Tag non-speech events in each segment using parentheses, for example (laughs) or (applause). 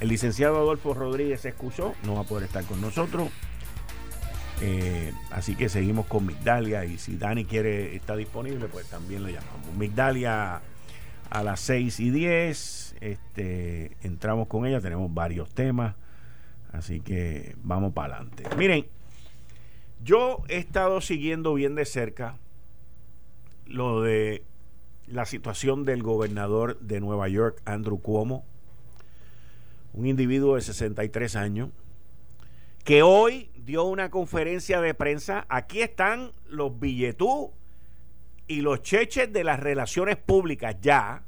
El licenciado Adolfo Rodríguez se excusó, no va a poder estar con nosotros. Eh, así que seguimos con Migdalia y si Dani quiere está disponible, pues también le llamamos. Migdalia a las 6 y 10, este, entramos con ella, tenemos varios temas, así que vamos para adelante. Miren, yo he estado siguiendo bien de cerca lo de la situación del gobernador de Nueva York, Andrew Cuomo un individuo de 63 años, que hoy dio una conferencia de prensa. Aquí están los billetú y los cheches de las relaciones públicas ya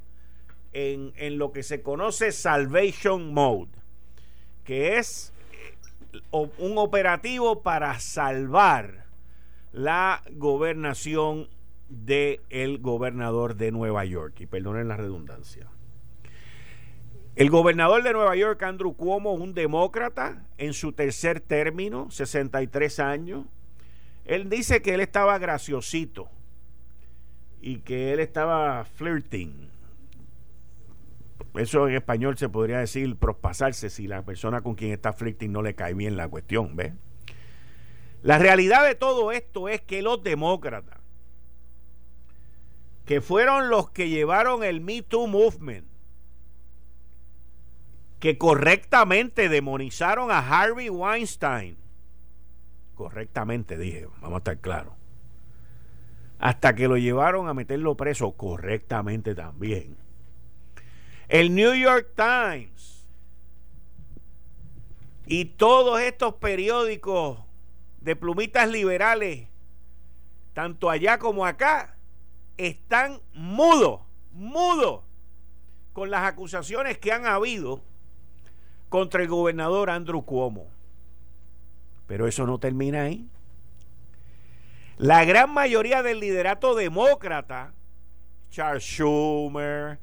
en, en lo que se conoce Salvation Mode, que es eh, un operativo para salvar la gobernación del el gobernador de Nueva York. Y perdonen la redundancia. El gobernador de Nueva York, Andrew Cuomo, un demócrata en su tercer término, 63 años, él dice que él estaba graciosito y que él estaba flirting. Eso en español se podría decir prospasarse si la persona con quien está flirting no le cae bien la cuestión, ¿ves? La realidad de todo esto es que los demócratas, que fueron los que llevaron el Me Too Movement, que correctamente demonizaron a Harvey Weinstein. Correctamente dije, vamos a estar claros. Hasta que lo llevaron a meterlo preso correctamente también. El New York Times y todos estos periódicos de plumitas liberales, tanto allá como acá, están mudos, mudos con las acusaciones que han habido contra el gobernador Andrew Cuomo. Pero eso no termina ahí. La gran mayoría del liderato demócrata, Charles Schumer,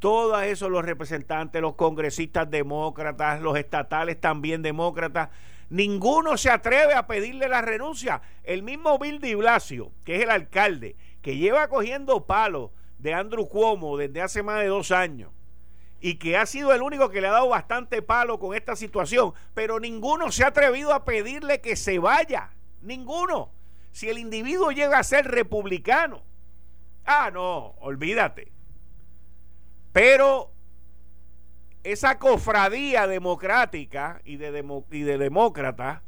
todos esos los representantes, los congresistas demócratas, los estatales también demócratas, ninguno se atreve a pedirle la renuncia. El mismo Bill de Blasio, que es el alcalde, que lleva cogiendo palos de Andrew Cuomo desde hace más de dos años, y que ha sido el único que le ha dado bastante palo con esta situación, pero ninguno se ha atrevido a pedirle que se vaya, ninguno. Si el individuo llega a ser republicano, ah, no, olvídate. Pero esa cofradía democrática y de, y de demócratas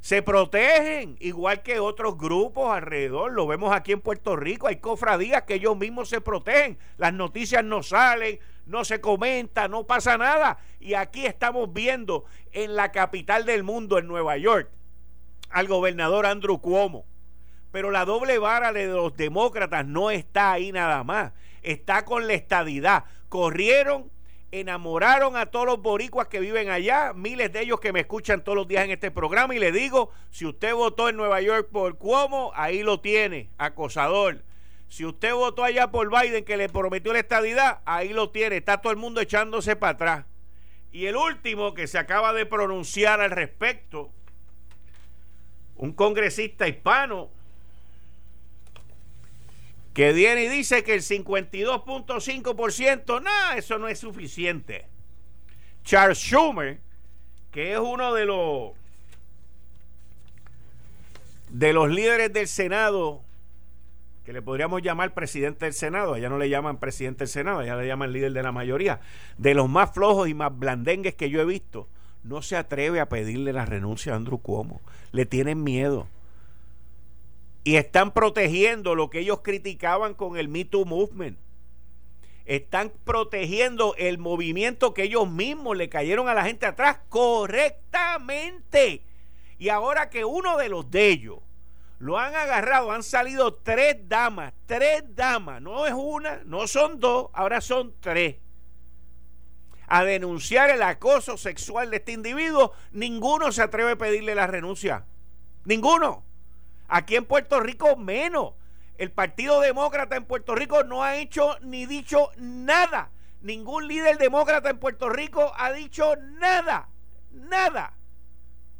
se protegen, igual que otros grupos alrededor. Lo vemos aquí en Puerto Rico, hay cofradías que ellos mismos se protegen. Las noticias no salen, no se comenta, no pasa nada. Y aquí estamos viendo en la capital del mundo, en Nueva York, al gobernador Andrew Cuomo. Pero la doble vara de los demócratas no está ahí nada más. Está con la estadidad. Corrieron, enamoraron a todos los boricuas que viven allá, miles de ellos que me escuchan todos los días en este programa. Y le digo, si usted votó en Nueva York por Cuomo, ahí lo tiene, acosador. Si usted votó allá por Biden que le prometió la estadidad, ahí lo tiene, está todo el mundo echándose para atrás. Y el último que se acaba de pronunciar al respecto, un congresista hispano, que viene y dice que el 52.5%, no, eso no es suficiente. Charles Schumer, que es uno de los de los líderes del Senado que le podríamos llamar presidente del Senado, allá no le llaman presidente del Senado, allá le llaman líder de la mayoría, de los más flojos y más blandengues que yo he visto, no se atreve a pedirle la renuncia a Andrew Cuomo, le tienen miedo. Y están protegiendo lo que ellos criticaban con el Me Too Movement. Están protegiendo el movimiento que ellos mismos le cayeron a la gente atrás correctamente. Y ahora que uno de los de ellos lo han agarrado, han salido tres damas, tres damas, no es una, no son dos, ahora son tres. a denunciar el acoso sexual de este individuo, ninguno se atreve a pedirle la renuncia. Ninguno. Aquí en Puerto Rico menos. El Partido Demócrata en Puerto Rico no ha hecho ni dicho nada. Ningún líder demócrata en Puerto Rico ha dicho nada. Nada.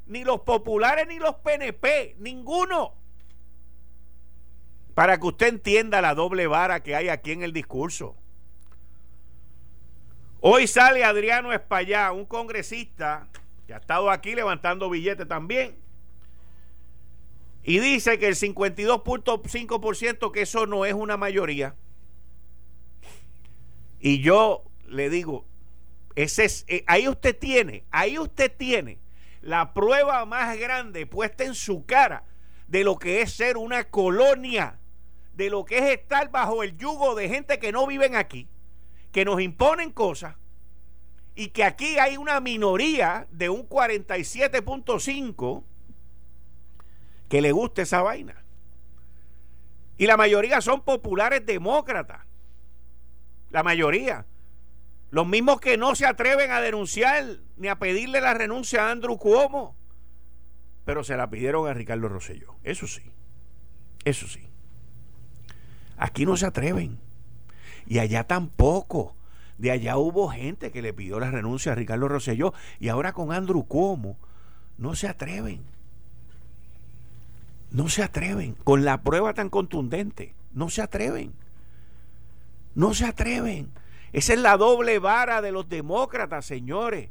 Ni los populares ni los PNP. Ninguno. Para que usted entienda la doble vara que hay aquí en el discurso. Hoy sale Adriano Espallá, un congresista que ha estado aquí levantando billetes también y dice que el 52.5% que eso no es una mayoría. Y yo le digo, es, eh, ahí usted tiene, ahí usted tiene la prueba más grande puesta en su cara de lo que es ser una colonia, de lo que es estar bajo el yugo de gente que no viven aquí, que nos imponen cosas y que aquí hay una minoría de un 47.5 que le guste esa vaina. Y la mayoría son populares demócratas. La mayoría. Los mismos que no se atreven a denunciar ni a pedirle la renuncia a Andrew Cuomo. Pero se la pidieron a Ricardo Rosselló. Eso sí. Eso sí. Aquí no se atreven. Y allá tampoco. De allá hubo gente que le pidió la renuncia a Ricardo Rosselló. Y ahora con Andrew Cuomo no se atreven. No se atreven. Con la prueba tan contundente. No se atreven. No se atreven. Esa es la doble vara de los demócratas, señores.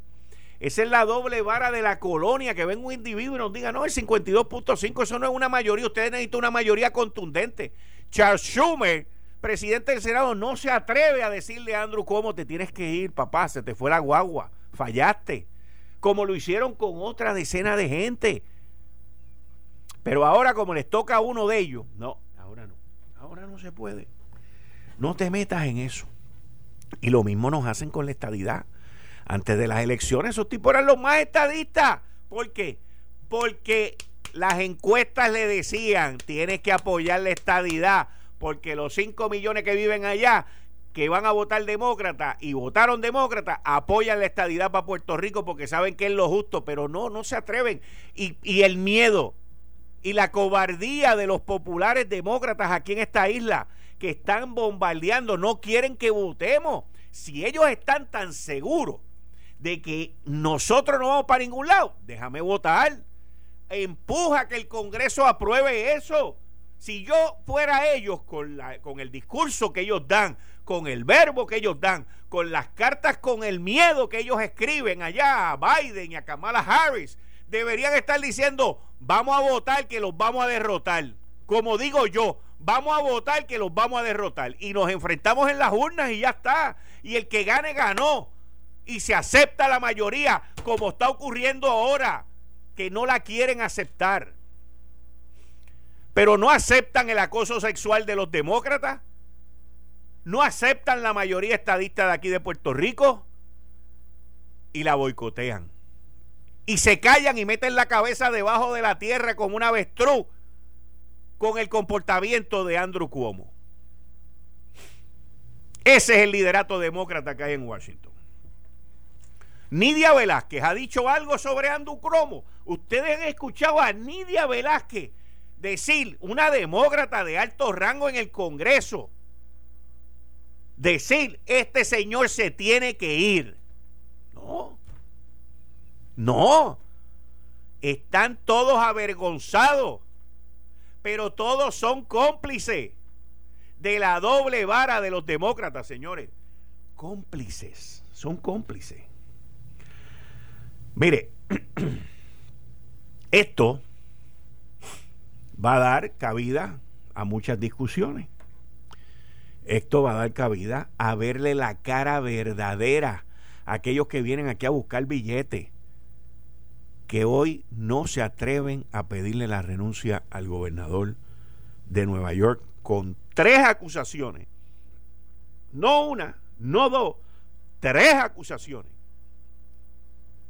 Esa es la doble vara de la colonia, que venga un individuo y nos diga, no, el 52.5, eso no es una mayoría, ustedes necesitan una mayoría contundente. Charles Schumer, presidente del Senado, no se atreve a decirle a Andrew cómo te tienes que ir, papá, se te fue la guagua, fallaste, como lo hicieron con otra decena de gente. Pero ahora como les toca a uno de ellos, no, ahora no, ahora no se puede. No te metas en eso. Y lo mismo nos hacen con la estadidad. Antes de las elecciones esos tipos eran los más estadistas. ¿Por qué? Porque las encuestas le decían, tienes que apoyar la estadidad, porque los 5 millones que viven allá, que van a votar demócrata y votaron demócrata, apoyan la estadidad para Puerto Rico porque saben que es lo justo, pero no, no se atreven. Y, y el miedo, y la cobardía de los populares demócratas aquí en esta isla que están bombardeando, no quieren que votemos. Si ellos están tan seguros de que nosotros no vamos para ningún lado, déjame votar. Empuja que el Congreso apruebe eso. Si yo fuera ellos con, la, con el discurso que ellos dan, con el verbo que ellos dan, con las cartas con el miedo que ellos escriben allá a Biden y a Kamala Harris, deberían estar diciendo, vamos a votar que los vamos a derrotar. Como digo yo, vamos a votar que los vamos a derrotar. Y nos enfrentamos en las urnas y ya está. Y el que gane, ganó. Y se acepta la mayoría, como está ocurriendo ahora, que no la quieren aceptar. Pero no aceptan el acoso sexual de los demócratas. No aceptan la mayoría estadista de aquí de Puerto Rico. Y la boicotean y se callan y meten la cabeza debajo de la tierra como una avestruz con el comportamiento de Andrew Cuomo. Ese es el liderato demócrata que hay en Washington. Nidia Velázquez ha dicho algo sobre Andrew Cuomo. Ustedes han escuchado a Nidia Velázquez decir, una demócrata de alto rango en el Congreso, decir, este señor se tiene que ir. No. No, están todos avergonzados, pero todos son cómplices de la doble vara de los demócratas, señores. Cómplices, son cómplices. Mire, (clears throat) esto va a dar cabida a muchas discusiones. Esto va a dar cabida a verle la cara verdadera a aquellos que vienen aquí a buscar billetes que hoy no se atreven a pedirle la renuncia al gobernador de Nueva York con tres acusaciones. No una, no dos, tres acusaciones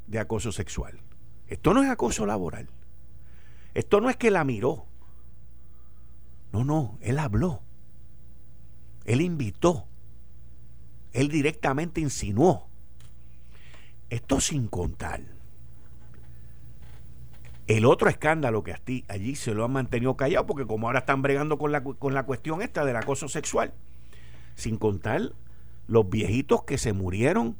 de acoso sexual. Esto no es acoso laboral. Esto no es que la miró. No, no, él habló. Él invitó. Él directamente insinuó Esto sin contar el otro escándalo que allí se lo han mantenido callado, porque como ahora están bregando con la, con la cuestión esta del acoso sexual, sin contar los viejitos que se murieron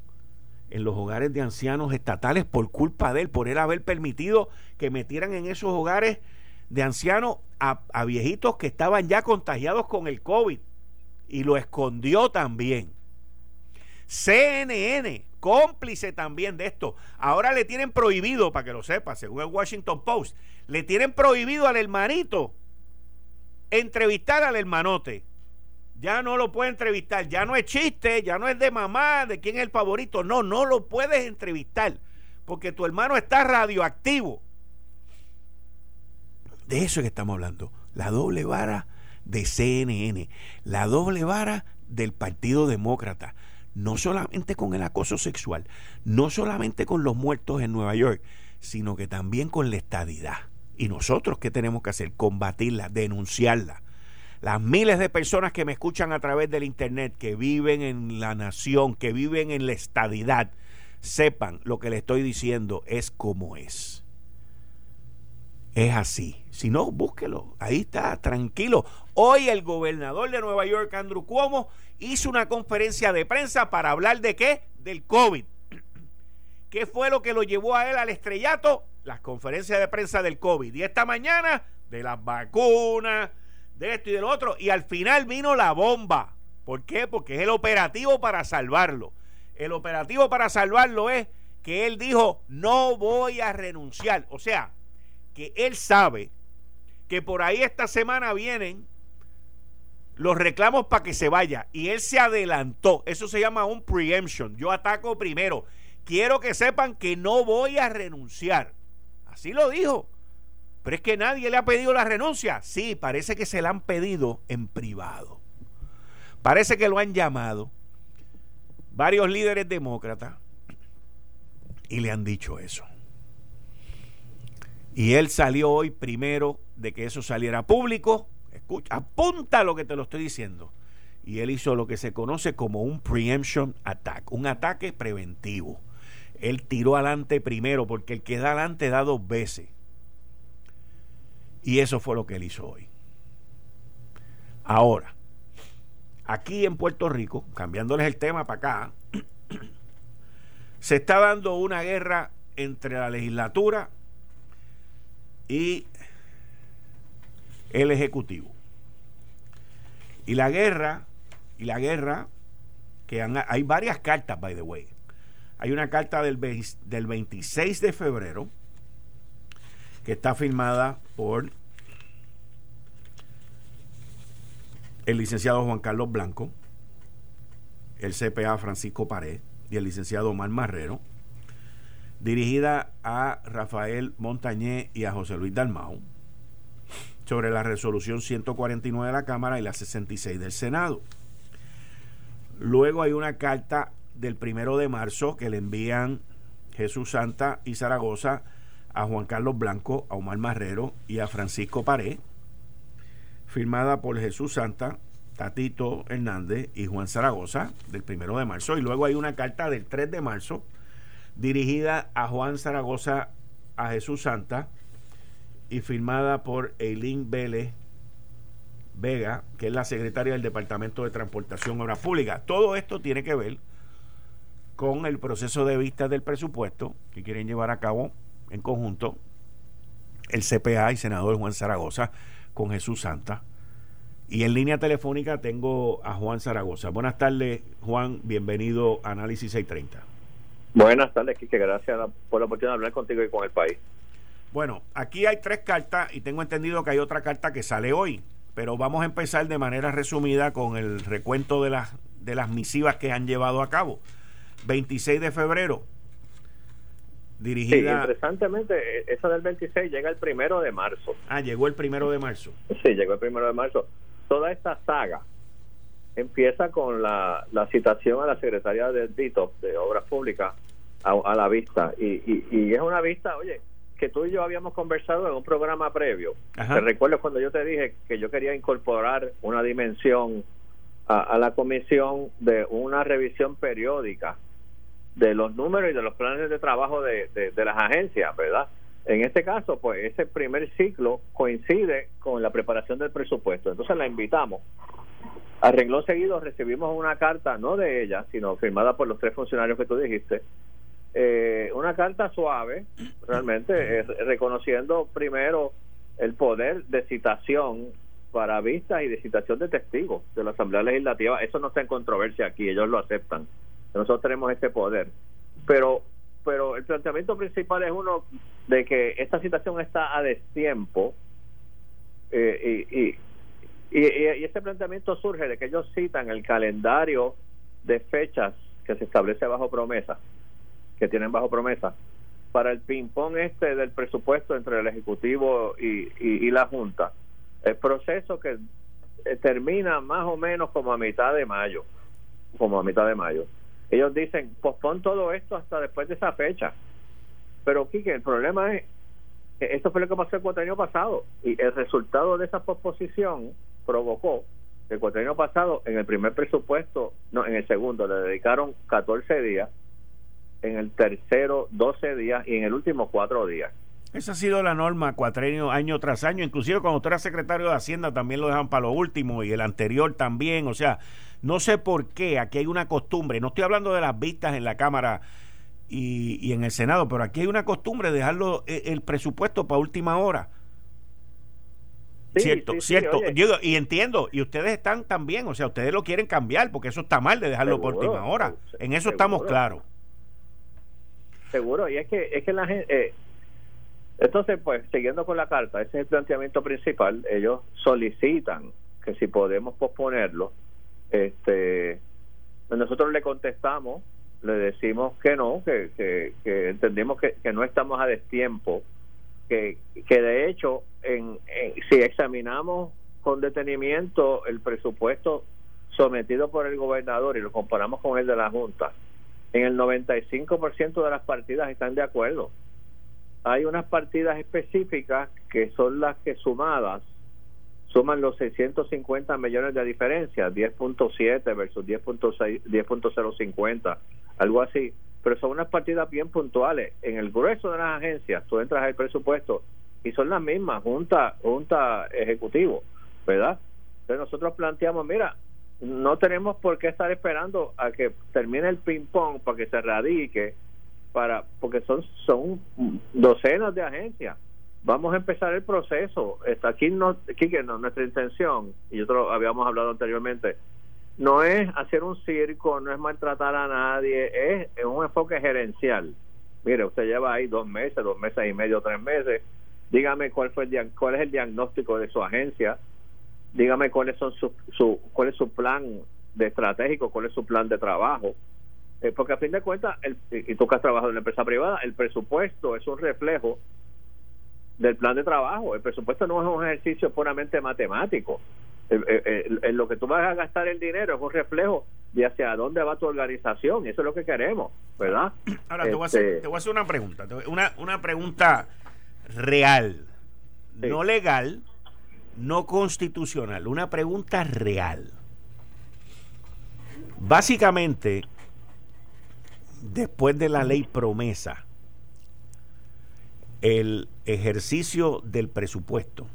en los hogares de ancianos estatales por culpa de él, por él haber permitido que metieran en esos hogares de ancianos a, viejitos que estaban ya contagiados con el COVID y lo escondió también. CNN cómplice también de esto. Ahora le tienen prohibido, para que lo sepa, según el Washington Post, le tienen prohibido al hermanito entrevistar al hermanote. Ya no lo puede entrevistar, ya no es chiste, ya no es de mamá, de quién es el favorito. No, no lo puedes entrevistar, porque tu hermano está radioactivo. De eso es que estamos hablando. La doble vara de CNN, la doble vara del Partido Demócrata no solamente con el acoso sexual, no solamente con los muertos en Nueva York, sino que también con la estadidad. Y nosotros, ¿qué tenemos que hacer? Combatirla, denunciarla. Las miles de personas que me escuchan a través del Internet, que viven en la nación, que viven en la estadidad, sepan lo que le estoy diciendo es como es. Es así. Si no, búsquelo. Ahí está, tranquilo. Hoy el gobernador de Nueva York, Andrew Cuomo, hizo una conferencia de prensa para hablar de qué? Del COVID. (clears throat) ¿Qué fue lo que lo llevó a él al estrellato? Las conferencias de prensa del COVID. Y esta mañana, de las vacunas, de esto y del otro. Y al final vino la bomba. ¿Por qué? Porque es el operativo para salvarlo. El operativo para salvarlo es que él dijo, no voy a renunciar. O sea, que él sabe que por ahí esta semana vienen los reclamos para que se vaya. Y él se adelantó. Eso se llama un preemption. Yo ataco primero. Quiero que sepan que no voy a renunciar. Así lo dijo. Pero es que nadie le ha pedido la renuncia. Sí, parece que se la han pedido en privado. Parece que lo han llamado varios líderes demócratas y le han dicho eso. Y él salió hoy primero de que eso saliera público apunta lo que te lo estoy diciendo. Y él hizo lo que se conoce como un preemption attack, un ataque preventivo. Él tiró adelante primero, porque el que da adelante da dos veces. Y eso fue lo que él hizo hoy. Ahora, aquí en Puerto Rico, cambiándoles el tema para acá, (clears throat) se está dando una guerra entre la legislatura y el Ejecutivo. Y la guerra, y la guerra, que hay varias cartas, by the way. Hay una carta del, del 26 de febrero que está firmada por el licenciado Juan Carlos Blanco, el CPA Francisco Pared y el licenciado Omar Marrero, dirigida a Rafael Montañé y a José Luis Dalmau sobre la resolución 149 de la Cámara y la 66 del Senado. Luego hay una carta del primero de marzo que le envían Jesús Santa y Zaragoza a Juan Carlos Blanco, a Omar Marrero y a Francisco Paré, firmada por Jesús Santa, Tatito Hernández y Juan Zaragoza del primero de marzo. Y luego hay una carta del 3 de marzo dirigida a Juan Zaragoza, a Jesús Santa y firmada por Eileen Vélez Vega, que es la secretaria del Departamento de Transportación y Obras Públicas. Todo esto tiene que ver con el proceso de vista del presupuesto que quieren llevar a cabo en conjunto el CPA y senador Juan Zaragoza con Jesús Santa. Y en línea telefónica tengo a Juan Zaragoza. Buenas tardes, Juan. Bienvenido a Análisis 630. Buenas tardes, Kike. Gracias por la oportunidad de hablar contigo y con el país. Bueno, aquí hay tres cartas y tengo entendido que hay otra carta que sale hoy, pero vamos a empezar de manera resumida con el recuento de las, de las misivas que han llevado a cabo. 26 de febrero, dirigida... Sí, interesantemente, e, esa del 26 llega el primero de marzo. Ah, llegó el primero de marzo. Sí, llegó el primero de marzo. Toda esta saga empieza con la, la citación a la secretaria del DITO, de Obras Públicas, a, la vista. Y, y, y es una vista, oye, que tú y yo habíamos conversado en un programa previo. Te recuerdo cuando yo te dije que yo quería incorporar una dimensión a, la comisión de una revisión periódica de los números y de los planes de trabajo de, de, las agencias, ¿verdad? En este caso, pues ese primer ciclo coincide con la preparación del presupuesto. Entonces la invitamos. A renglón seguido recibimos una carta, no de ella, sino firmada por los tres funcionarios que tú dijiste, eh, una carta suave, realmente, reconociendo primero el poder de citación para vistas y de citación de testigos de la Asamblea Legislativa. Eso no está en controversia aquí, ellos lo aceptan. Nosotros tenemos ese poder. Pero pero el planteamiento principal es uno de que esta situación está a destiempo eh, y, y, y, ese planteamiento surge de que ellos citan el calendario de fechas que se establece bajo promesa, que tienen bajo promesa, para el ping-pong este del presupuesto entre el Ejecutivo y, y, la Junta. El proceso que eh, termina más o menos como a mitad de mayo, como a mitad de mayo. Ellos dicen, pospon todo esto hasta después de esa fecha. Pero, Quique, el problema es que esto fue lo que pasó el cuatro años pasado y el resultado de esa posposición provocó que el cuatro años pasado en el primer presupuesto, no, en el segundo le dedicaron 14 días, en el tercero 12 días y en el último 4 días. Esa ha sido la norma cuatrenio año tras año, inclusive cuando usted era secretario de Hacienda también lo dejan para lo último y el anterior también, o sea, no sé por qué, aquí hay una costumbre, no estoy hablando de las vistas en la Cámara y, en el Senado, pero aquí hay una costumbre de dejarlo eh, el, presupuesto para última hora. cierto, cierto. y entiendo, y ustedes están también, o sea, ustedes lo quieren cambiar porque eso está mal de dejarlo por última hora. En eso estamos claros. Seguro, y es que, es que la gente... Eh, entonces, pues, siguiendo con la carta, ese es el planteamiento principal. Ellos solicitan que si podemos posponerlo, este, nosotros le contestamos, le decimos que no, que, que, que, no estamos a destiempo, que, que de hecho, en, si examinamos con detenimiento el presupuesto sometido por el gobernador y lo comparamos con el de la Junta, en el 95% de las partidas están de acuerdo. Hay unas partidas específicas que son las que sumadas suman los 650 millones de diferencia, 10.7 versus 10.6, 10.050, algo así. Pero son unas partidas bien puntuales. En el grueso de las agencias, tú entras al presupuesto y son las mismas, junta, junta ejecutivo, ¿verdad? Entonces nosotros planteamos, mira, no tenemos por qué estar esperando a que termine el ping-pong para que se radique, para porque son, son docenas de agencias vamos a empezar el proceso. Está aquí no, Quique, no, nuestra intención, y nosotros habíamos hablado anteriormente, no es hacer un circo, no es maltratar a nadie, es, un enfoque gerencial. Mire, usted lleva ahí dos meses, dos meses y medio, tres meses. Dígame cuál fue el cuál es el diagnóstico de su agencia. Dígame cuáles son su, su cuál es su plan de estratégico, cuál es su plan de trabajo. Eh, porque a fin de cuentas, el, y tú que has trabajado en la empresa privada, el presupuesto es un reflejo del plan de trabajo. El presupuesto no es un ejercicio puramente matemático. En lo que tú vas a gastar el dinero es un reflejo de hacia dónde va tu organización. Y eso es lo que queremos, ¿verdad? Ahora, te, voy a hacer, este, te, voy a hacer, una pregunta. Una, una pregunta real. No legal, no constitucional. Una pregunta real. Básicamente, después de la ley promesa, el ejercicio del presupuesto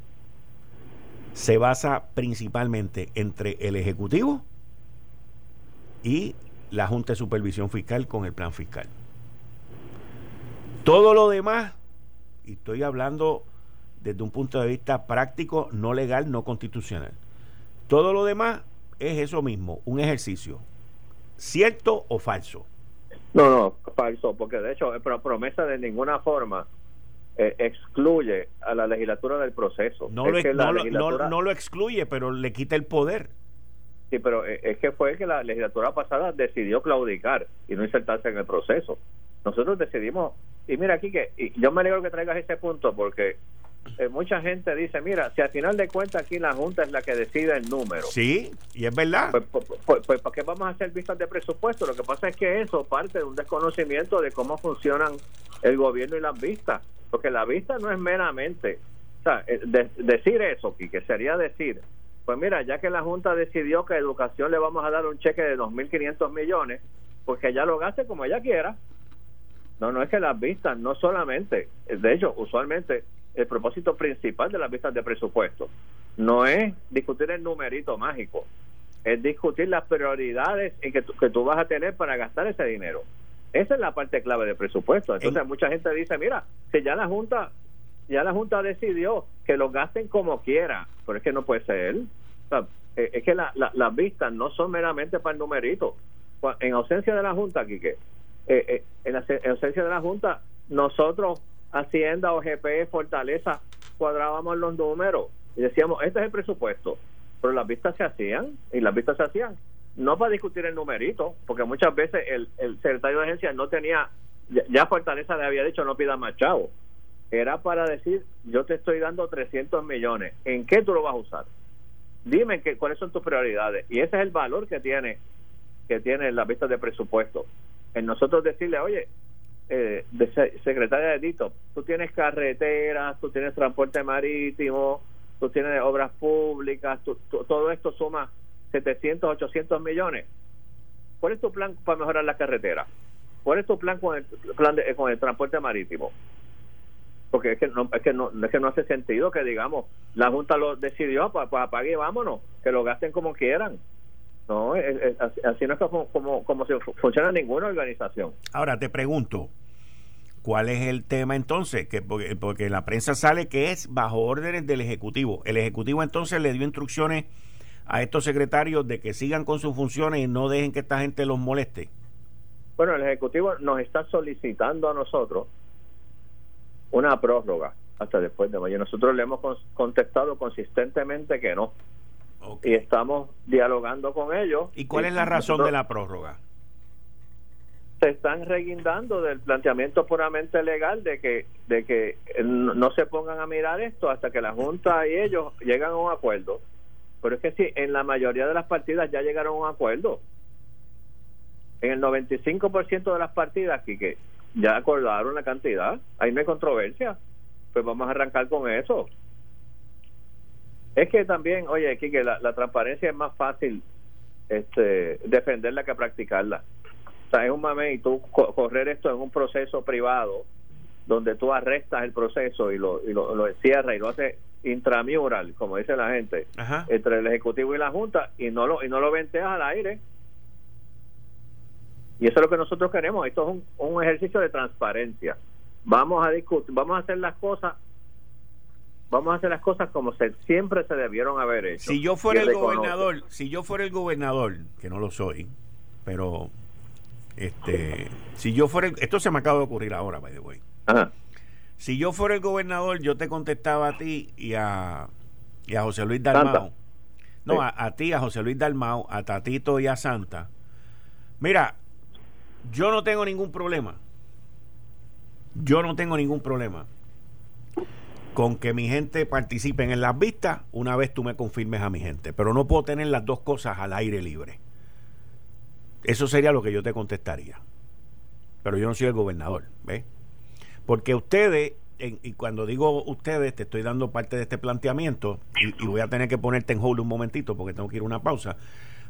se basa principalmente entre el Ejecutivo y la Junta de Supervisión Fiscal con el plan fiscal. Todo lo demás, y estoy hablando desde un punto de vista práctico, no legal, no constitucional, todo lo demás es eso mismo, un ejercicio, cierto o falso. No, no, falso, porque de hecho, promesa de ninguna forma eh, excluye a la legislatura del proceso. No, lo, no, lo excluye, pero le quita el poder. Sí, pero eh, es que fue que la legislatura pasada decidió claudicar y no insertarse en el proceso. Nosotros decidimos, y mira aquí que, yo me alegro que traigas ese punto porque eh, mucha gente dice, mira, si al final de cuentas aquí la Junta es la que decide el número. Sí, y es verdad. Pues, pues, pues, pues ¿para qué vamos a hacer vistas de presupuesto? Lo que pasa es que eso parte de un desconocimiento de cómo funcionan el gobierno y las vistas. Porque la vista no es meramente, o sea, eh, decir eso, que sería decir, pues mira, ya que la Junta decidió que a educación le vamos a dar un cheque de 2.500 millones, porque ella lo gaste como ella quiera. No, no es que las vistas, no solamente, de hecho, usualmente el propósito principal de las vistas de presupuesto no es discutir el numerito mágico, es discutir las prioridades en que, tú, que tú vas a tener para gastar ese dinero. Esa es la parte clave del presupuesto. Entonces, mucha gente dice, mira, si ya la Junta ya la Junta decidió que lo gasten como quiera, pero es que no puede ser. Eh, es que las vistas no son meramente para el numerito. En ausencia de la Junta, Quique, eh, eh, en, en ausencia de la Junta, nosotros, Hacienda, OGP, Fortaleza, cuadrábamos los números y decíamos, este es el presupuesto, pero las vistas se hacían y las vistas se hacían no para discutir el numerito, porque muchas veces el, el secretario de agencia no tenía, ya, Fortaleza le había dicho no pida más chavo, era para decir yo te estoy dando 300 millones, ¿en qué tú lo vas a usar? Dime que, cuáles son tus prioridades y ese es el valor que tiene que tiene la vista de presupuesto. En nosotros decirle, oye, eh, de secretaria de Dito, tú tienes carreteras, tú tienes transporte marítimo, tú tienes obras públicas, todo esto suma 700, 800 millones. ¿Cuál es tu plan para mejorar la carretera? ¿Cuál es tu plan con el plan de, con el transporte marítimo? Porque es que no es que no, es que no hace sentido que digamos la junta lo decidió pues, pues apague y vámonos que lo gasten como quieran no así no es como, como, como si funciona ninguna organización ahora te pregunto ¿Cuál es el tema entonces? Que porque, porque la prensa sale que es bajo órdenes del Ejecutivo. El Ejecutivo entonces le dio instrucciones a estos secretarios de que sigan con sus funciones y no dejen que esta gente los moleste? Bueno, el Ejecutivo nos está solicitando a nosotros una prórroga hasta después de mayo. Nosotros le hemos contestado consistentemente que no. Y estamos dialogando con ellos. ¿Y cuál es la razón de la prórroga? Se están reguindando del planteamiento puramente legal de que de que no se pongan a mirar esto hasta que la Junta y ellos llegan a un acuerdo. Pero es que sí, en la mayoría de las partidas ya llegaron a un acuerdo. En el 95% de las partidas, que ya acordaron la cantidad. Ahí no hay controversia. Pues vamos a arrancar con eso. Es que también, oye, Kike, la, la transparencia es más fácil este, defenderla que practicarla. O sea, es un mame y tú correr esto en un proceso privado donde tú arrestas el proceso y lo, y lo encierras y lo haces intramural, como dice la gente, entre el Ejecutivo y la Junta y no lo, y no lo venteas al aire. Y eso es lo que nosotros queremos. Esto es un, ejercicio de transparencia. Vamos a discutir, vamos a hacer las cosas vamos a hacer las cosas como se, siempre se debieron haber hecho. Si yo fuera el gobernador, si yo fuera el gobernador, que no lo soy, pero este, si yo fuera, esto se me acaba de ocurrir ahora, by the way. Ajá. Si yo fuera el gobernador, yo te contestaba a ti y a, y a José Luis Dalmao. No, a, ti, a José Luis Dalmao, a Tatito y a Santa. Mira, yo no tengo ningún problema. Yo no tengo ningún problema con que mi gente participe en las vistas una vez tú me confirmes a mi gente. Pero no puedo tener las dos cosas al aire libre. Eso sería lo que yo te contestaría. Pero yo no soy el gobernador, ¿ves? Porque ustedes, y cuando digo ustedes, te estoy dando parte de este planteamiento, y, voy a tener que ponerte en hold un momentito porque tengo que ir a una pausa,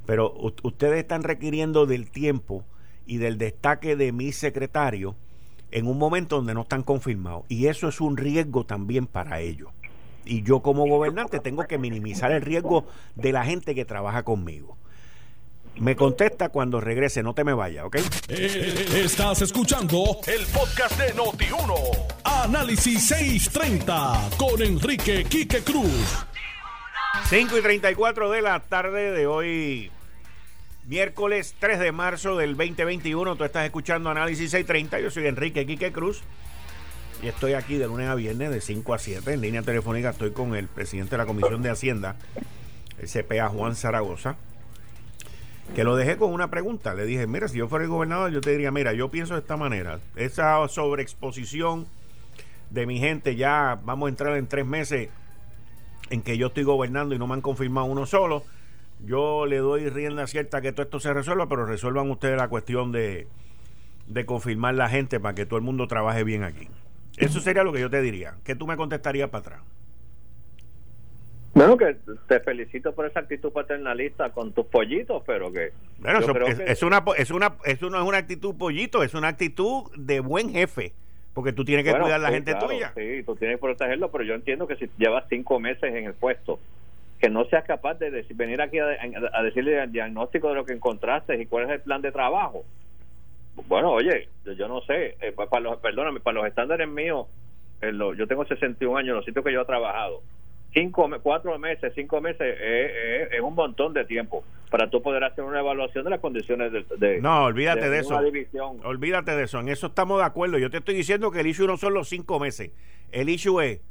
pero ustedes están requiriendo del tiempo y del destaque de mi secretario en un momento donde no están confirmados. Y eso es un riesgo también para ellos. Y yo como gobernante tengo que minimizar el riesgo de la gente que trabaja conmigo. Me contesta cuando regrese, no te me vayas, ¿ok? Eh, estás escuchando el podcast de Noti1. Análisis 630 con Enrique Quique Cruz. 5 y 34 de la tarde de hoy, miércoles 3 de marzo del 2021. Tú estás escuchando Análisis 630. Yo soy Enrique Quique Cruz. Y estoy aquí de lunes a viernes de 5 a 7 en línea telefónica. Estoy con el presidente de la Comisión de Hacienda, el CPA Juan Zaragoza que lo dejé con una pregunta. Le dije, mira, si yo fuera el gobernador, yo te diría, mira, yo pienso de esta manera. Esa sobreexposición de mi gente, ya vamos a entrar en tres meses en que yo estoy gobernando y no me han confirmado uno solo. Yo le doy rienda cierta que todo esto se resuelva, pero resuelvan ustedes la cuestión de, de confirmar la gente para que todo el mundo trabaje bien aquí. Eso sería lo que yo te diría. ¿Qué tú me contestarías para atrás? Bueno, que te felicito por esa actitud paternalista con tus pollitos, pero que... Bueno, es, una, es una, eso no es una actitud pollito, es una actitud de buen jefe, porque tú tienes que cuidar a la gente tuya. Sí, tú tienes que protegerlo, pero yo entiendo que si llevas cinco meses en el puesto, que no seas capaz de venir aquí a, decirle el diagnóstico de lo que encontraste y cuál es el plan de trabajo. Bueno, oye, yo no sé, eh, para los, perdóname, para los estándares míos, yo tengo 61 años, los sitios que yo he trabajado, cinco, cuatro meses, cinco meses es, un montón de tiempo para tú poder hacer una evaluación de las condiciones de, no olvídate de, eso. olvídate de eso. En eso estamos de acuerdo. Yo te estoy diciendo que el issue no son los cinco meses. El issue es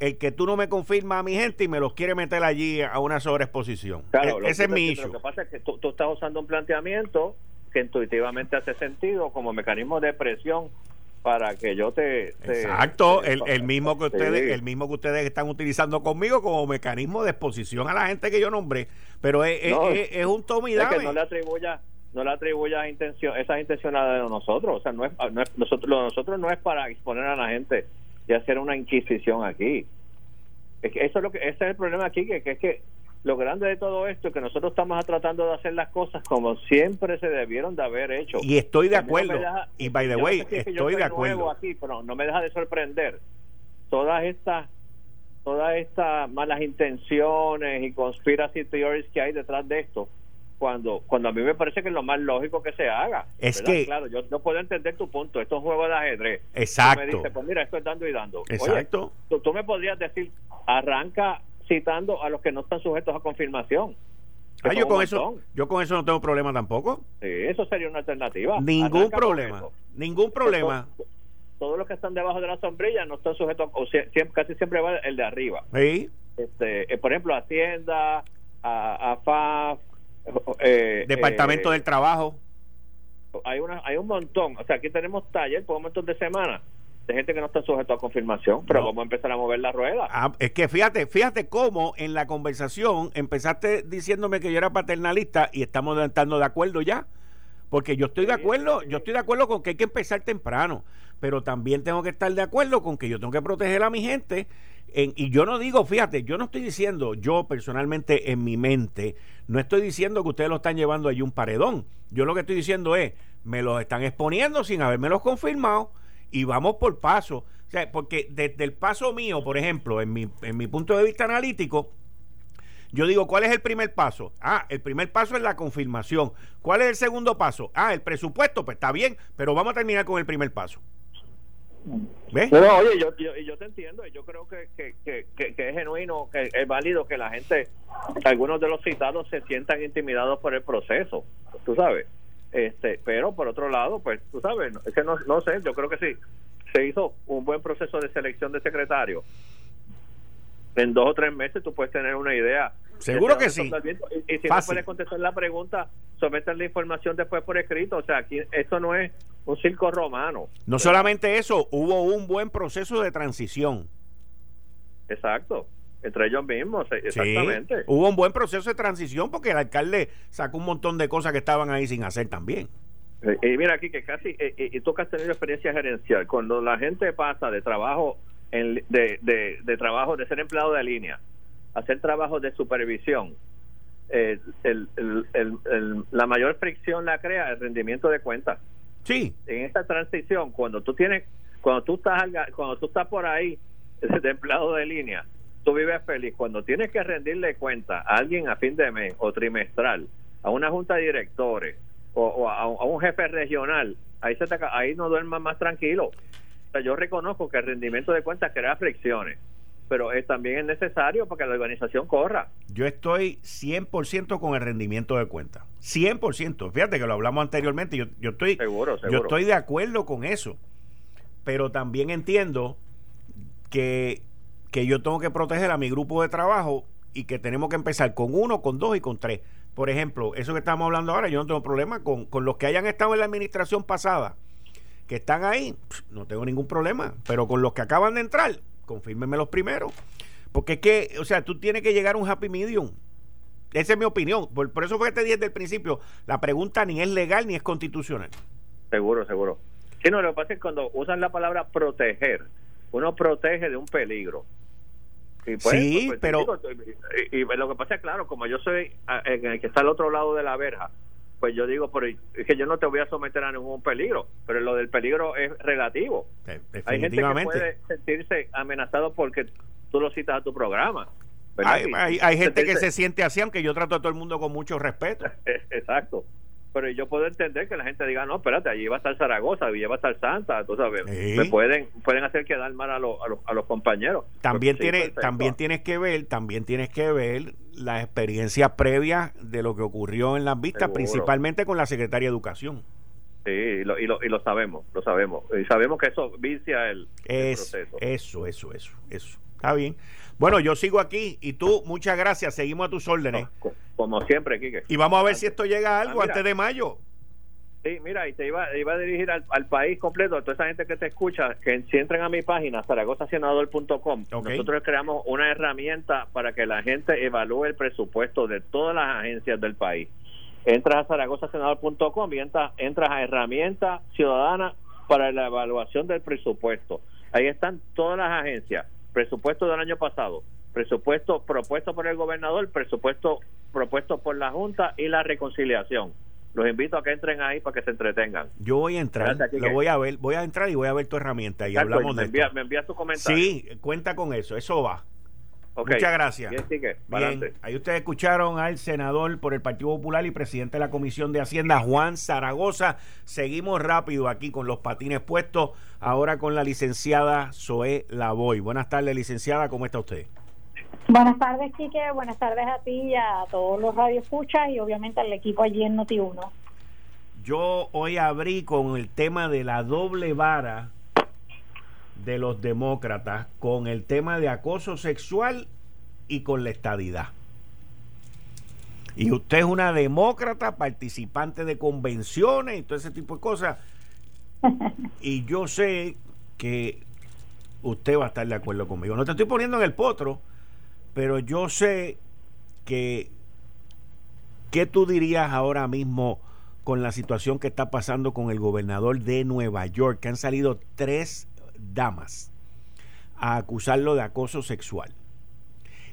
el que tú no me confirmas a mi gente y me los quiere meter allí a una sobreexposición. Claro, e, ese es mi issue. lo que pasa es que tú, estás usando un planteamiento que intuitivamente hace sentido como mecanismo de presión para que yo te, exacto el, el, mismo que ustedes el mismo que ustedes están utilizando conmigo como mecanismo de exposición a la gente que yo nombré pero es, es, un tome es que no le atribuya no le atribuya intención esas intenciones de nosotros o sea no es, no es nosotros nosotros no es para exponer a la gente y hacer una inquisición aquí. Es que eso es lo que ese es el problema aquí que, que es que lo grande de todo esto es que nosotros estamos tratando de hacer las cosas como siempre se debieron de haber hecho. Y estoy de acuerdo. y by the way, estoy de acuerdo. Aquí, pero no me deja de sorprender todas estas todas estas malas intenciones y conspiracy theories que hay detrás de esto cuando cuando a mí me parece que es lo más lógico que se haga. Es que claro, yo no puedo entender tu punto, esto es un juego de ajedrez. Exacto. me dice, pues mira, esto es dando y dando. Exacto. tú, tú me podrías decir, arranca citando a los que no están sujetos a confirmación. Ah, yo con eso yo con eso no tengo problema tampoco. Sí, eso sería una alternativa. Ningún problema. Ningún problema. Todos, los que están debajo de la sombrilla no están sujetos, o casi siempre va el de arriba. Sí. Este, eh, por ejemplo, Hacienda, a, a FAF, eh, Departamento eh, del Trabajo. Hay una, hay un montón. O sea, aquí tenemos taller por un montón de semanas de gente que no está sujeto a confirmación, pero vamos a empezar a mover la rueda. Ah, es que fíjate, fíjate cómo en la conversación empezaste diciéndome que yo era paternalista y estamos estando de acuerdo ya. Porque yo estoy de acuerdo, yo estoy de acuerdo con que hay que empezar temprano, pero también tengo que estar de acuerdo con que yo tengo que proteger a mi gente. y yo no digo, fíjate, yo no estoy diciendo, yo personalmente en mi mente, no estoy diciendo que ustedes lo están llevando allí un paredón. Yo lo que estoy diciendo es, me los están exponiendo sin haberme los confirmado y vamos por paso. O sea, porque desde el paso mío, por ejemplo, en mi, en mi punto de vista analítico, yo digo, ¿cuál es el primer paso? Ah, el primer paso es la confirmación. ¿Cuál es el segundo paso? Ah, el presupuesto, pues está bien, pero vamos a terminar con el primer paso. ¿Ves? Oye, yo, yo, yo te entiendo, yo creo que, que, que, que, es genuino, que es válido que la gente, algunos de los citados se sientan intimidados por el proceso, tú sabes este pero por otro lado pues tú sabes es que no, no sé yo creo que sí. Se hizo un buen proceso de selección de secretario. En dos o tres meses tú puedes tener una idea seguro que sí. y, si no puedes contestar la pregunta someter la información después por escrito. O sea aquí esto no es un circo romano. No solamente eso hubo un buen proceso de transición. Exacto entre ellos mismos, exactamente. hubo un buen proceso de transición porque el alcalde sacó un montón de cosas que estaban ahí sin hacer también. Y mira aquí que casi, y, tú que has tenido experiencia gerencial, cuando la gente pasa de trabajo, en, de, de, trabajo, de ser empleado de línea, a hacer trabajo de supervisión, eh, el, el, la mayor fricción la crea el rendimiento de cuentas. Sí. En esta transición, cuando tú tienes, cuando tú estás, cuando tú estás por ahí (laughs) de empleado de línea, tú vives feliz. Cuando tienes que rendirle cuenta a alguien a fin de mes o trimestral, a una junta de directores o, a, un jefe regional, ahí, se ahí no duermas más tranquilo. yo reconozco que el rendimiento de cuentas crea fricciones, pero es, también es necesario para que la organización corra. Yo estoy 100% con el rendimiento de cuentas. 100%. Fíjate que lo hablamos anteriormente. Yo, yo, estoy, seguro, yo estoy de acuerdo con eso. Pero también entiendo que que yo tengo que proteger a mi grupo de trabajo y que tenemos que empezar con uno, con dos y con tres. Por ejemplo, eso que estamos hablando ahora, yo no tengo problema con, con los que hayan estado en la administración pasada, que están ahí, no tengo ningún problema. Pero con los que acaban de entrar, confírmenme los primeros. Porque es que, o sea, tú tienes que llegar a un happy medium. Esa es mi opinión. Por, eso fue que te dije desde el principio, la pregunta ni es legal ni es constitucional. Seguro, seguro. Sí, no, lo que pasa es que cuando usan la palabra proteger, uno protege de un peligro pues, sí, pues, pero... y, lo que pasa es, claro, como yo soy en el que está al otro lado de la verja, pues yo digo, pero es que yo no te voy a someter a ningún peligro, pero lo del peligro es relativo. Hay gente que puede sentirse amenazado porque tú lo citas a tu programa. Hay, hay, gente que se siente así, aunque yo trato a todo el mundo con mucho respeto. (laughs) Exacto pero yo puedo entender que la gente diga, no, espérate, allí va a estar Zaragoza, allí va a estar Santa, tú sabes, me pueden pueden hacer quedar mal a, los, a, los, compañeros. También, tiene, también tienes que ver, también tienes que ver la experiencia previa de lo que ocurrió en las vistas, principalmente con la Secretaria de Educación. Sí, y lo, y lo, y lo sabemos, lo sabemos. Y sabemos que eso vicia el, proceso. Eso, eso, eso, eso. Está bien. Bueno, yo sigo aquí y tú, muchas gracias. Seguimos a tus órdenes. Como siempre, Quique. Y vamos a ver si esto llega a algo ah, antes de mayo. Sí, mira, y te iba, iba a dirigir al, país completo, a toda esa gente que te escucha, que si entren a mi página, zaragozasenador.com, nosotros creamos una herramienta para que la gente evalúe el presupuesto de todas las agencias del país. Entras a zaragozasenador.com y entras, entras a herramienta ciudadana para la evaluación del presupuesto. Ahí están todas las agencias presupuesto del año pasado, presupuesto propuesto por el gobernador, presupuesto propuesto por la Junta y la reconciliación. Los invito a que entren ahí para que se entretengan. Yo voy a entrar, lo voy a ver, voy a entrar y voy a ver tu herramienta y hablamos de envía, Me envías tu comentario. Sí, cuenta con eso, eso va. Muchas gracias. Bien, ahí ustedes escucharon al senador por el Partido Popular y presidente de la Comisión de Hacienda, Juan Zaragoza. Seguimos rápido aquí con los patines puestos, ahora con la licenciada Zoé Lavoy. Buenas tardes, licenciada, ¿cómo está usted? Buenas tardes, Quique. Buenas tardes a ti y a todos los radioescuchas y obviamente al equipo allí en Noti1. Yo hoy abrí con el tema de la doble vara de los demócratas con el tema de acoso sexual y con la estadidad. Y usted es una demócrata, participante de convenciones y todo ese tipo de cosas. (laughs) Y yo sé que usted va a estar de acuerdo conmigo. No te estoy poniendo en el potro, pero yo sé que ¿qué tú dirías ahora mismo con la situación que está pasando con el gobernador de Nueva York? Que han salido tres damas a acusarlo de acoso sexual.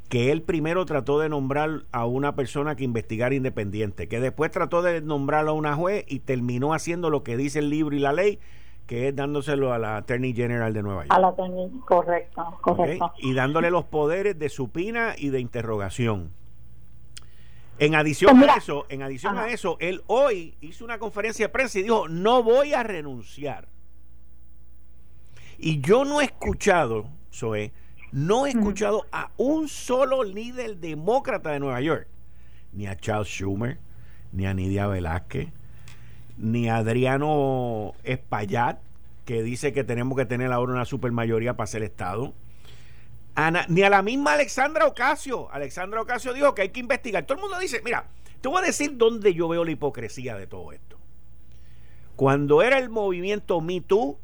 Que él primero trató de nombrar a una persona que investigara independiente, que después trató de nombrarlo a una juez y terminó haciendo lo que dice el libro y la ley, que es dándoselo a la Attorney General de Nueva York. A la Attorney, correcto, correcto. Y dándole los poderes de supina y de interrogación. En adición pues a eso, en adición a eso, él hoy hizo una conferencia de prensa y dijo, "No voy a renunciar." Y yo no he escuchado, Zoe, no he escuchado a un solo líder demócrata de Nueva York, ni a Charles Schumer, ni a Nidia Velázquez, ni a Adriano Espaillat, que dice que tenemos que tener ahora una supermayoría para ser Estado, ni a la misma Alexandra Ocasio. Alexandra Ocasio dijo que hay que investigar. Todo el mundo dice, mira, te voy a decir dónde yo veo la hipocresía de todo esto. Cuando era el movimiento Me Too,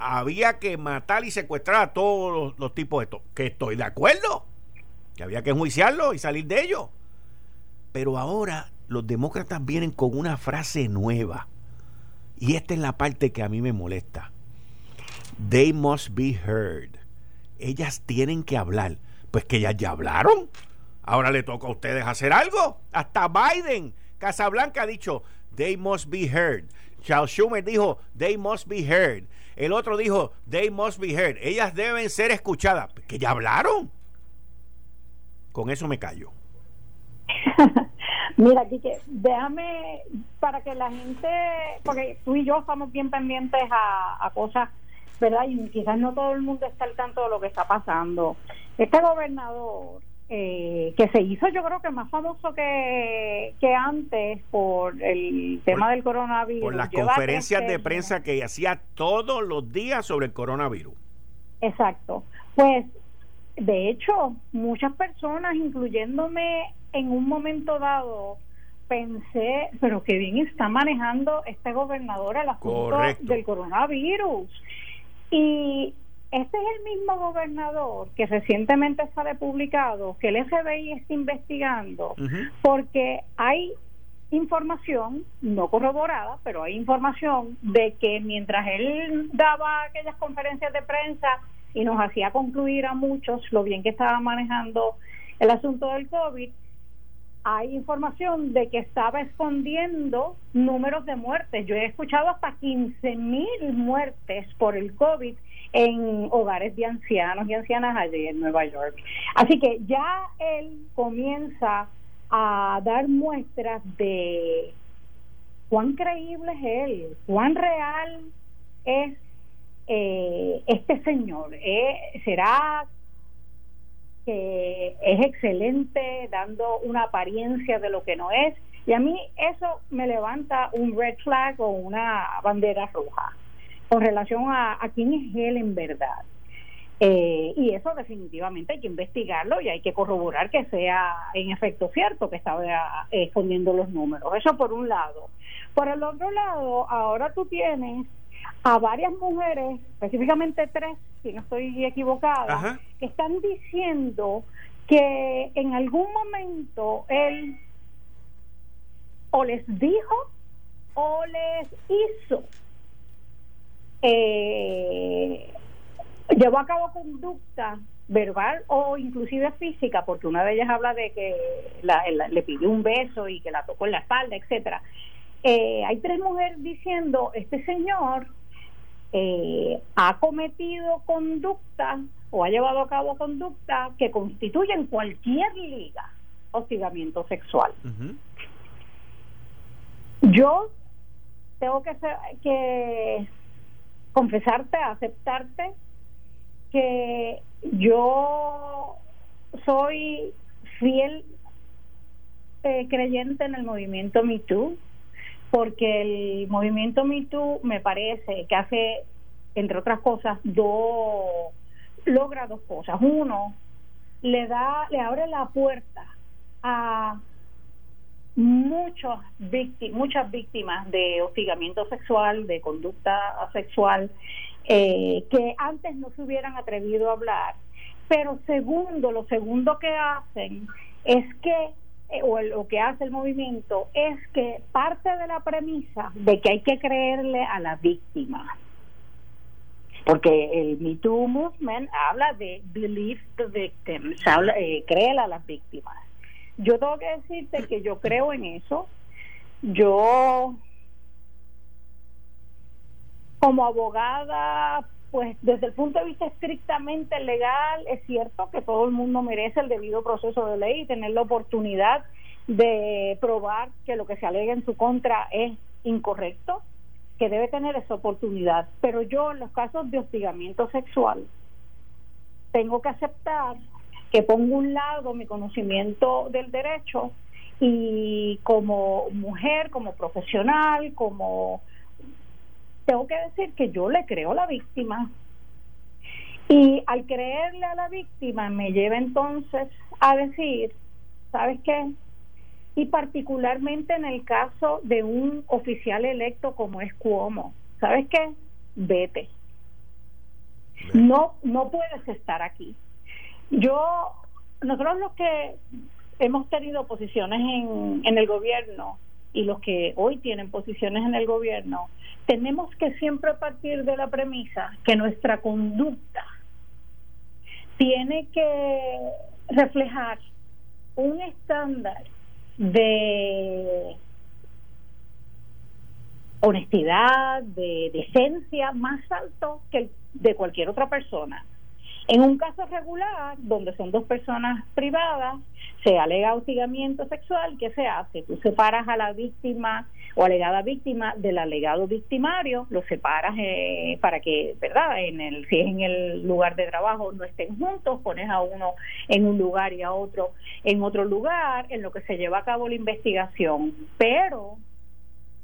había que matar y secuestrar a todos los, tipos de esto. Que estoy de acuerdo. Que había que enjuiciarlo y salir de ello. Pero ahora los demócratas vienen con una frase nueva. Y esta es la parte que a mí me molesta. They must be heard. Ellas tienen que hablar. Pues que ellas ya hablaron. Ahora le toca a ustedes hacer algo. Hasta Biden, Casablanca ha dicho, they must be heard. Charles Schumer dijo, they must be heard. El otro dijo, they must be heard. Ellas deben ser escuchadas. Que ya hablaron. Con eso me callo. (laughs) Mira, Quique, déjame para que la gente, porque tú y yo estamos bien pendientes a, cosas, ¿verdad? Y quizás no todo el mundo está al tanto de lo que está pasando. Este gobernador eh, que se hizo yo creo que más famoso que, que antes por el tema del coronavirus. Por las conferencias de prensa que hacía todos los días sobre el coronavirus. Exacto. Pues, de hecho, muchas personas, incluyéndome en un momento dado, pensé, pero qué bien está manejando este gobernador el asunto del coronavirus. Y este es el mismo gobernador que recientemente sale publicado que el FBI está investigando porque hay información no corroborada, pero hay información de que mientras él daba aquellas conferencias de prensa y nos hacía concluir a muchos lo bien que estaba manejando el asunto del COVID, hay información de que estaba escondiendo números de muertes. Yo he escuchado hasta 15 mil muertes por el COVID en hogares de ancianos y ancianas allí en Nueva York. Así que ya él comienza a dar muestras de cuán creíble es él, cuán real es eh, este señor. Eh, ¿Será que es excelente dando una apariencia de lo que no es? Y a mí eso me levanta un red flag o una bandera roja con relación a, quién es él en verdad. Eh, y eso definitivamente hay que investigarlo y hay que corroborar que sea en efecto cierto que estaba eh, escondiendo los números. Eso por un lado. Por el otro lado, ahora tú tienes a varias mujeres, específicamente tres, si no estoy equivocada, que están diciendo que en algún momento él o les dijo o les hizo eh, llevó a cabo conducta verbal o inclusive física, porque una de ellas habla de que le pidió un beso y que la tocó en la espalda, etcétera. Eh, hay tres mujeres diciendo este señor eh, ha cometido conducta o ha llevado a cabo conducta que constituyen cualquier liga hostigamiento sexual. Yo tengo que, que confesarte, aceptarte que yo soy fiel eh, creyente en el movimiento Me Too, porque el movimiento Me Too me parece que hace, entre otras cosas, dos, logra dos cosas. Uno, le da, le abre la puerta a muchos muchas víctimas de hostigamiento sexual, de conducta sexual, eh, que antes no se hubieran atrevido a hablar. Pero segundo, lo segundo que hacen es que, eh, o lo que hace el movimiento, es que parte de la premisa de que hay que creerle a la víctima. Porque el Me Too Movement habla de believe the victims, habla, eh, créele a las víctimas yo tengo que decirte que yo creo en eso. Yo, como abogada, pues desde el punto de vista estrictamente legal, es cierto que todo el mundo merece el debido proceso de ley y tener la oportunidad de probar que lo que se alega en su contra es incorrecto, que debe tener esa oportunidad. Pero yo en los casos de hostigamiento sexual tengo que aceptar que pongo un lado mi conocimiento del derecho y como mujer, como profesional, como tengo que decir que yo le creo a la víctima y al creerle a la víctima me lleva entonces a decir, ¿sabes qué? Y particularmente en el caso de un oficial electo como es Cuomo, ¿sabes qué? Vete. No, no puedes estar aquí. Yo, nosotros los que hemos tenido posiciones en, en el gobierno y los que hoy tienen posiciones en el gobierno, tenemos que siempre partir de la premisa que nuestra conducta tiene que reflejar un estándar de honestidad, de decencia más alto que el de cualquier otra persona. En un caso regular, donde son dos personas privadas, se alega hostigamiento sexual, ¿qué se hace? Tú separas a la víctima o alegada víctima del alegado victimario, lo separas eh, para que, ¿verdad? En el, si es en el lugar de trabajo no estén juntos, pones a uno en un lugar y a otro en otro lugar, en lo que se lleva a cabo la investigación. Pero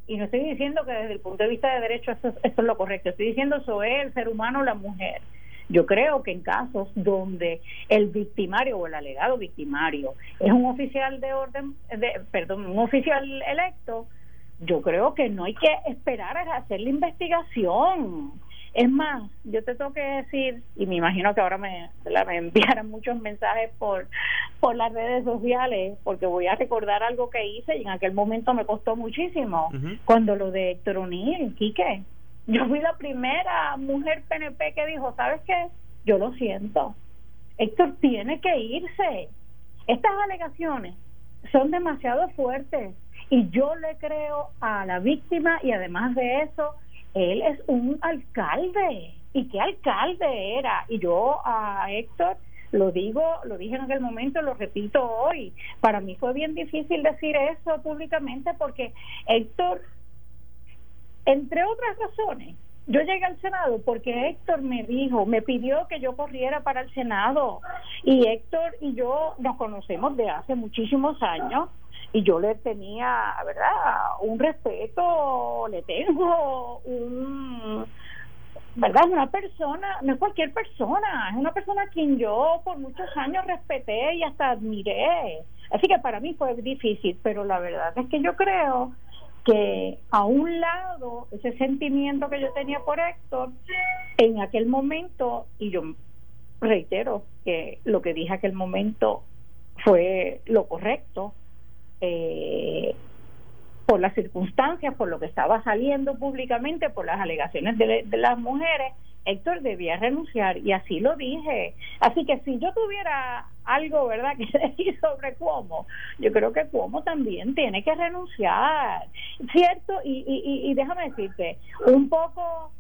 y no estoy diciendo que desde el punto de vista de derecho esto, esto es lo correcto, estoy diciendo es el ser humano o la mujer. Yo creo que en casos donde el victimario o el alegado victimario es un oficial de orden, de, perdón, un oficial electo, yo creo que no hay que esperar a hacer la investigación. Es más, yo te tengo que decir, y me imagino que ahora me, me enviarán muchos mensajes por, por las redes sociales, porque voy a recordar algo que hice y en aquel momento me costó muchísimo, cuando lo de Héctor Quique, yo fui la primera mujer PNP que dijo, ¿sabes qué? yo lo siento. Héctor tiene que irse. Estas alegaciones son demasiado fuertes y yo le creo a la víctima y además de eso, él es un alcalde. ¿Y qué alcalde era? Y yo a Héctor lo digo, lo dije en aquel momento, lo repito hoy. Para mí fue bien difícil decir eso públicamente porque Héctor, entre otras razones, yo llegué al Senado porque Héctor me dijo, me pidió que yo corriera para el Senado y Héctor y yo nos conocemos de hace muchísimos años y yo le tenía, ¿verdad? Un respeto, le tengo un ¿verdad? Es una persona, no es cualquier persona, es una persona a quien yo por muchos años respeté y hasta admiré. Así que para mí fue difícil, pero la verdad es que yo creo que a un lado ese sentimiento que yo tenía por Héctor en aquel momento, y yo reitero que lo que dije aquel momento fue lo correcto, eh, por las circunstancias, por lo que estaba saliendo públicamente, por las alegaciones de, las mujeres, Héctor debía renunciar y así lo dije. Así que si yo tuviera algo, ¿verdad?, (laughs) que decir sobre Cuomo, yo creo que Cuomo también tiene que renunciar, ¿cierto? Y, y, y déjame decirte, un poco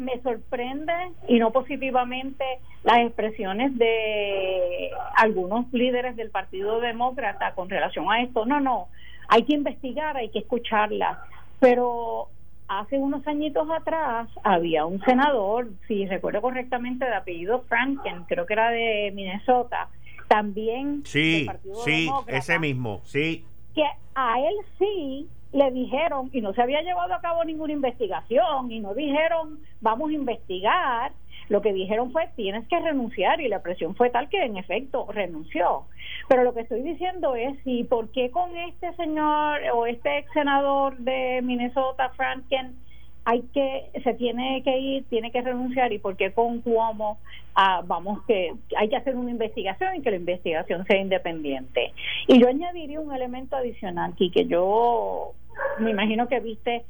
me sorprende y no positivamente las expresiones de algunos líderes del Partido Demócrata con relación a esto. No, no, hay que investigar, hay que escucharla. Pero hace unos añitos atrás había un senador, si recuerdo correctamente, de apellido Franken, creo que era de Minnesota, también sí, sí, ese mismo, sí, que a él sí le dijeron y no se había llevado a cabo ninguna investigación y no dijeron vamos a investigar lo que dijeron fue tienes que renunciar y la presión fue tal que en efecto renunció. Pero lo que estoy diciendo es si por qué con este señor o este ex senador de Minnesota, Franken, hay que se tiene que ir, tiene que renunciar y por qué con Cuomo ah, vamos que hay que hacer una investigación y que la investigación sea independiente. Y yo añadiría un elemento adicional aquí que yo me imagino que viste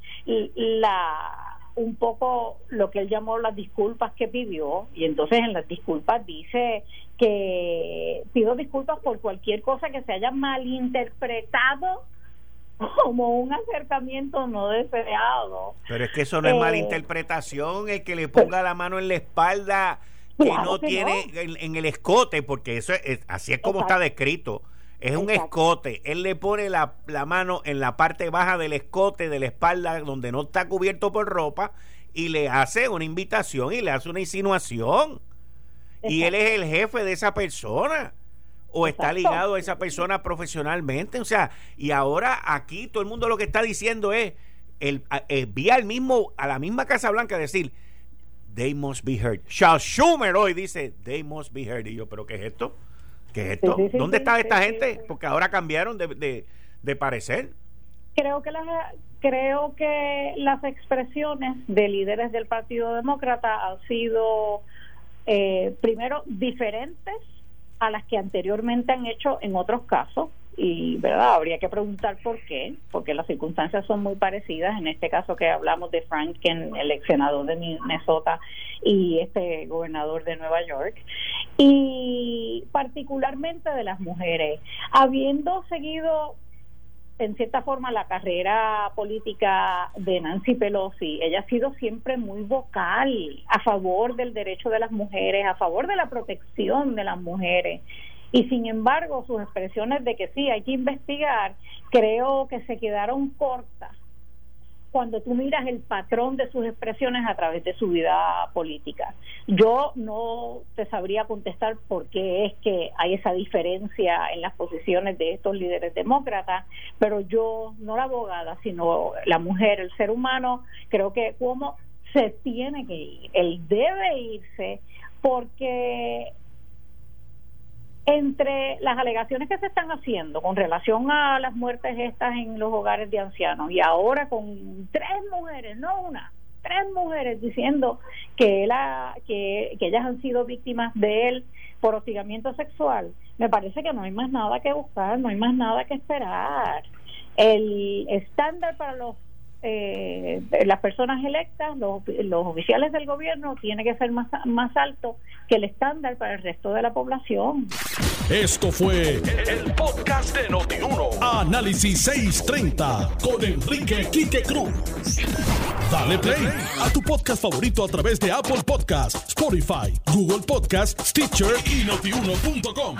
la un poco lo que él llamó las disculpas que pidió y entonces en las disculpas dice que pido disculpas por cualquier cosa que se haya malinterpretado como un acercamiento no deseado. Pero es que eso no es eh, malinterpretación, el que le ponga la mano en la espalda que no tiene En, el escote, porque eso es, así es como está descrito. Es un escote. Él le pone la, la, mano en la parte baja del escote de la espalda donde no está cubierto por ropa y le hace una invitación y le hace una insinuación. Y él es el jefe de esa persona o está ligado a esa persona profesionalmente. O sea, y ahora aquí todo el mundo lo que está diciendo es, el, vía al mismo, a la misma Casa Blanca decir, they must be heard. Charles Schumer hoy dice, they must be heard. Y yo, ¿pero qué es esto? ¿Qué es esto? ¿Dónde está esta gente? Porque ahora cambiaron de, de, parecer. Creo que las creo que las expresiones de líderes del Partido Demócrata han sido eh, primero diferentes a las que anteriormente han hecho en otros casos y verdad habría que preguntar por qué porque las circunstancias son muy parecidas en este caso que hablamos de Franken el senador de Minnesota y este gobernador de Nueva York y particularmente de las mujeres habiendo seguido en cierta forma la carrera política de Nancy Pelosi. Ella ha sido siempre muy vocal a favor del derecho de las mujeres, a favor de la protección de las mujeres. Y sin embargo, sus expresiones de que sí, hay que investigar, creo que se quedaron cortas cuando tú miras el patrón de sus expresiones a través de su vida política. Yo no te sabría contestar por qué es que hay esa diferencia en las posiciones de estos líderes demócratas, pero yo, no la abogada, sino la mujer, el ser humano, creo que como se tiene que ir, él debe irse porque entre las alegaciones que se están haciendo con relación a las muertes estas en los hogares de ancianos y ahora con tres mujeres, no una, tres mujeres diciendo que, él que, que ellas han sido víctimas de él por hostigamiento sexual, me parece que no hay más nada que buscar, no hay más nada que esperar. El estándar para los eh, las personas electas, los, los, oficiales del gobierno, tiene que ser más, más alto que el estándar para el resto de la población. Esto fue el, podcast de Notiuno. Análisis 630 con Enrique Quique Cruz. Dale play a tu podcast favorito a través de Apple Podcasts, Spotify, Google Podcasts, Stitcher y notiuno.com.